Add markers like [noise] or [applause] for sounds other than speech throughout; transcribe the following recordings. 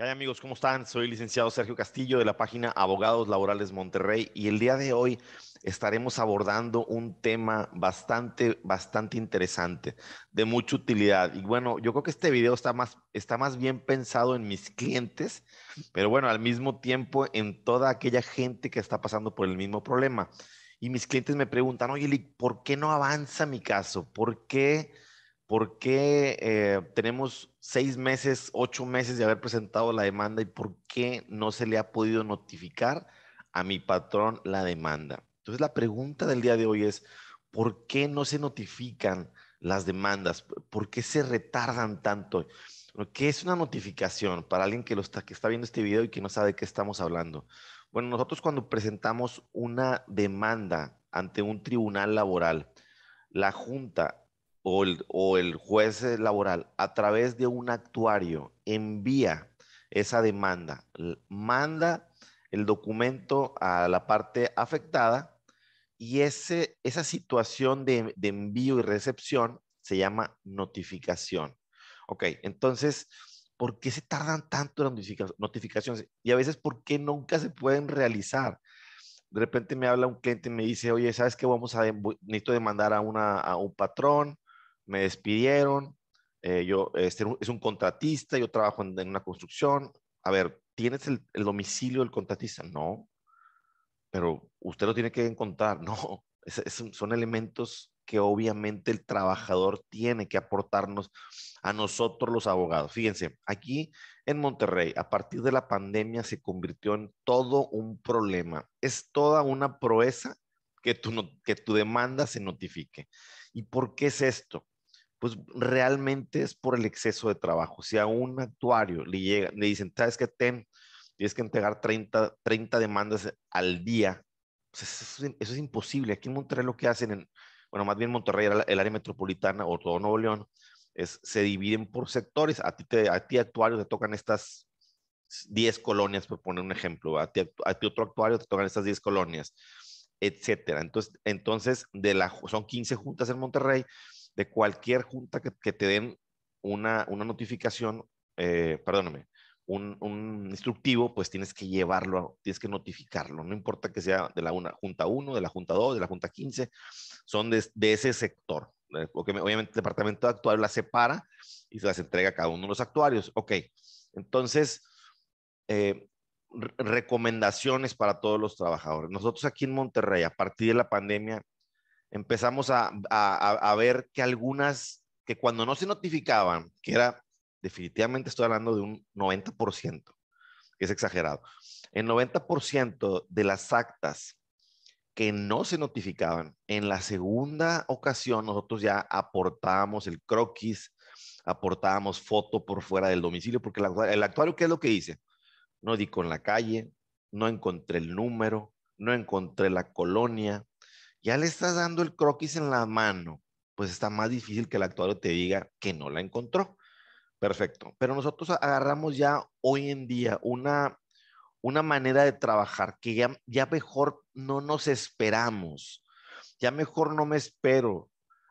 ¿Qué amigos? ¿Cómo están? Soy licenciado Sergio Castillo de la página Abogados Laborales Monterrey y el día de hoy estaremos abordando un tema bastante, bastante interesante, de mucha utilidad. Y bueno, yo creo que este video está más, está más bien pensado en mis clientes, pero bueno, al mismo tiempo en toda aquella gente que está pasando por el mismo problema. Y mis clientes me preguntan, oye, ¿por qué no avanza mi caso? ¿Por qué? ¿Por qué eh, tenemos seis meses, ocho meses de haber presentado la demanda y por qué no se le ha podido notificar a mi patrón la demanda? Entonces la pregunta del día de hoy es, ¿por qué no se notifican las demandas? ¿Por qué se retardan tanto? ¿Qué es una notificación para alguien que, lo está, que está viendo este video y que no sabe de qué estamos hablando? Bueno, nosotros cuando presentamos una demanda ante un tribunal laboral, la Junta o el, juez laboral a través de un actuario envía esa demanda, manda el documento a la parte afectada y ese, esa situación de, envío y recepción se llama notificación. Ok, entonces, ¿por qué se tardan tanto las notificaciones? Y a veces, ¿por qué nunca se pueden realizar? De repente me habla un cliente y me dice, oye, ¿sabes qué? Vamos a, necesito demandar a, una, a un patrón me despidieron, eh, yo este, es un contratista, yo trabajo en, una construcción. A ver, ¿tienes el, domicilio del contratista? No, pero usted lo tiene que encontrar. [laughs] No, son elementos que obviamente el trabajador tiene que aportarnos a nosotros los abogados. Fíjense, aquí en Monterrey, a partir de la pandemia se convirtió en todo un problema. Es toda una proeza que tu, que tu demanda se notifique. ¿Y por qué es esto? Pues realmente es por el exceso de trabajo. Si a un actuario le, llega, le dicen, sabes que ten, tienes que entregar 30, 30 demandas al día, pues eso, es imposible. Aquí en Monterrey lo que hacen, en, bueno, más bien Monterrey, el área metropolitana o todo Nuevo León, es, se dividen por sectores. A ti, te, a ti actuario te tocan estas 10 colonias, por poner un ejemplo. A ti, a ti otro actuario te tocan estas 10 colonias, etcétera. Entonces, entonces de la, son 15 juntas en Monterrey de cualquier junta que, te den una, una notificación, eh, perdóname, un, un, instructivo, pues tienes que llevarlo, tienes que notificarlo. No importa que sea de la una, Junta 1, de la Junta 2, de la Junta 15, son de, de ese sector. Eh, porque obviamente el departamento de actuarios las separa y se las entrega a cada uno de los actuarios. Ok, entonces, eh, recomendaciones para todos los trabajadores. Nosotros aquí en Monterrey, a partir de la pandemia, empezamos a, a, ver que algunas, que cuando no se notificaban, que era definitivamente estoy hablando de un 90%, que es exagerado, el 90% de las actas que no se notificaban, en la segunda ocasión nosotros ya aportábamos el croquis, aportábamos foto por fuera del domicilio, porque el actuario, ¿qué es lo que dice? No di con la calle, no encontré el número, no encontré la colonia, ya le estás dando el croquis en la mano, pues está más difícil que el actuario te diga que no la encontró. Perfecto. Pero nosotros agarramos ya hoy en día una, una manera de trabajar que ya, ya mejor no nos esperamos. Ya mejor no me espero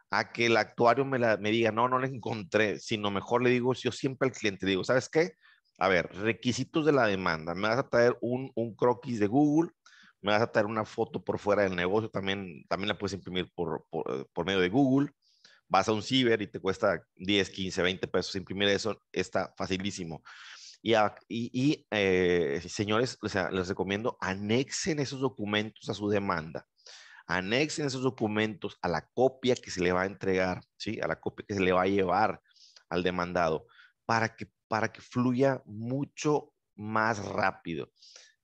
a que el actuario me, la, me diga, no, no la encontré, sino mejor le digo, yo siempre al cliente digo, ¿sabes qué? A ver, requisitos de la demanda. Me vas a traer un, un croquis de Google me vas a traer una foto por fuera del negocio, también, también la puedes imprimir por, por, medio de Google. Vas a un ciber y te cuesta 10, 15, 20 pesos imprimir eso, está facilísimo. Y, y, eh, señores, les recomiendo, anexen esos documentos a su demanda. Anexen esos documentos a la copia que se le va a entregar, ¿sí? A la copia que se le va a llevar al demandado para que, para que fluya mucho más rápido.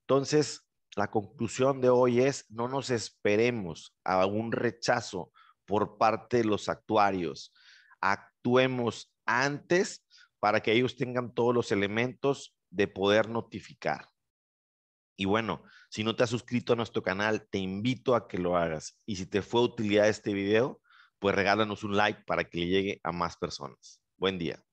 Entonces, la conclusión de hoy es, no nos esperemos a un rechazo por parte de los actuarios. Actuemos antes para que ellos tengan todos los elementos de poder notificar. Y bueno, si no te has suscrito a nuestro canal, te invito a que lo hagas. Y si te fue utilidad este video, pues regálanos un like para que le llegue a más personas. Buen día.